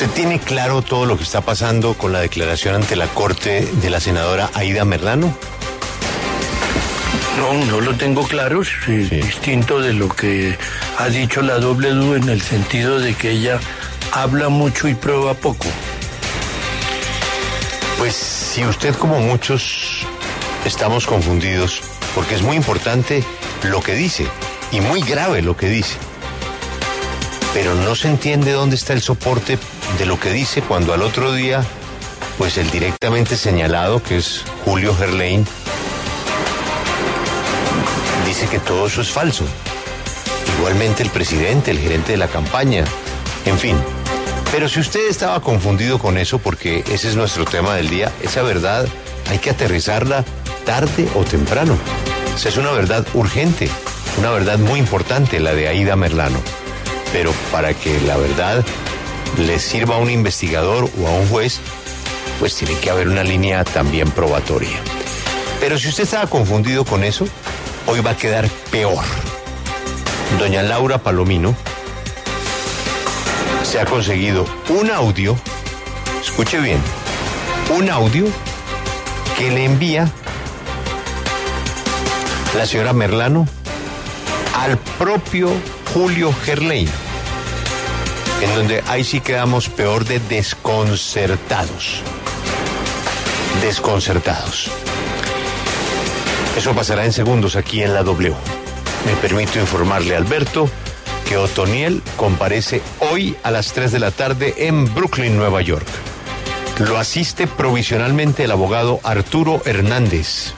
¿Usted tiene claro todo lo que está pasando con la declaración ante la Corte de la senadora Aida Merlano? No, no lo tengo claro, es distinto de lo que ha dicho la doble D en el sentido de que ella habla mucho y prueba poco. Pues si usted como muchos estamos confundidos, porque es muy importante lo que dice y muy grave lo que dice, pero no se entiende dónde está el soporte de lo que dice cuando al otro día, pues el directamente señalado, que es Julio Gerlain, dice que todo eso es falso. Igualmente el presidente, el gerente de la campaña, en fin. Pero si usted estaba confundido con eso, porque ese es nuestro tema del día, esa verdad hay que aterrizarla tarde o temprano. Esa es una verdad urgente, una verdad muy importante, la de Aida Merlano. Pero para que la verdad le sirva a un investigador o a un juez, pues tiene que haber una línea también probatoria. Pero si usted estaba confundido con eso, hoy va a quedar peor. Doña Laura Palomino se ha conseguido un audio, escuche bien, un audio que le envía la señora Merlano al propio Julio Gerlein, en donde ahí sí quedamos peor de desconcertados. Desconcertados. Eso pasará en segundos aquí en la W. Me permito informarle, Alberto, que Otoniel comparece hoy a las 3 de la tarde en Brooklyn, Nueva York. Lo asiste provisionalmente el abogado Arturo Hernández.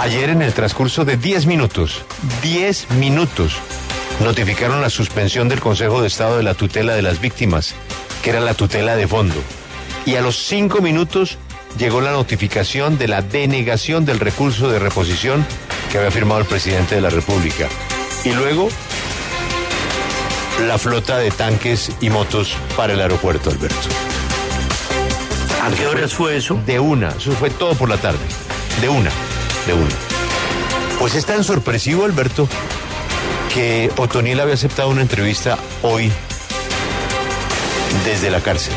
Ayer en el transcurso de 10 minutos, 10 minutos, notificaron la suspensión del Consejo de Estado de la tutela de las víctimas, que era la tutela de fondo. Y a los 5 minutos llegó la notificación de la denegación del recurso de reposición que había firmado el presidente de la República. Y luego, la flota de tanques y motos para el aeropuerto, Alberto. ¿A qué horas fue eso? De una, eso fue todo por la tarde. De una, de una. Pues es tan sorpresivo, Alberto, que Otoniel había aceptado una entrevista hoy desde la cárcel.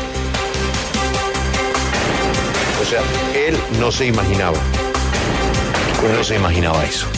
O sea, él no se imaginaba. No se imaginaba eso.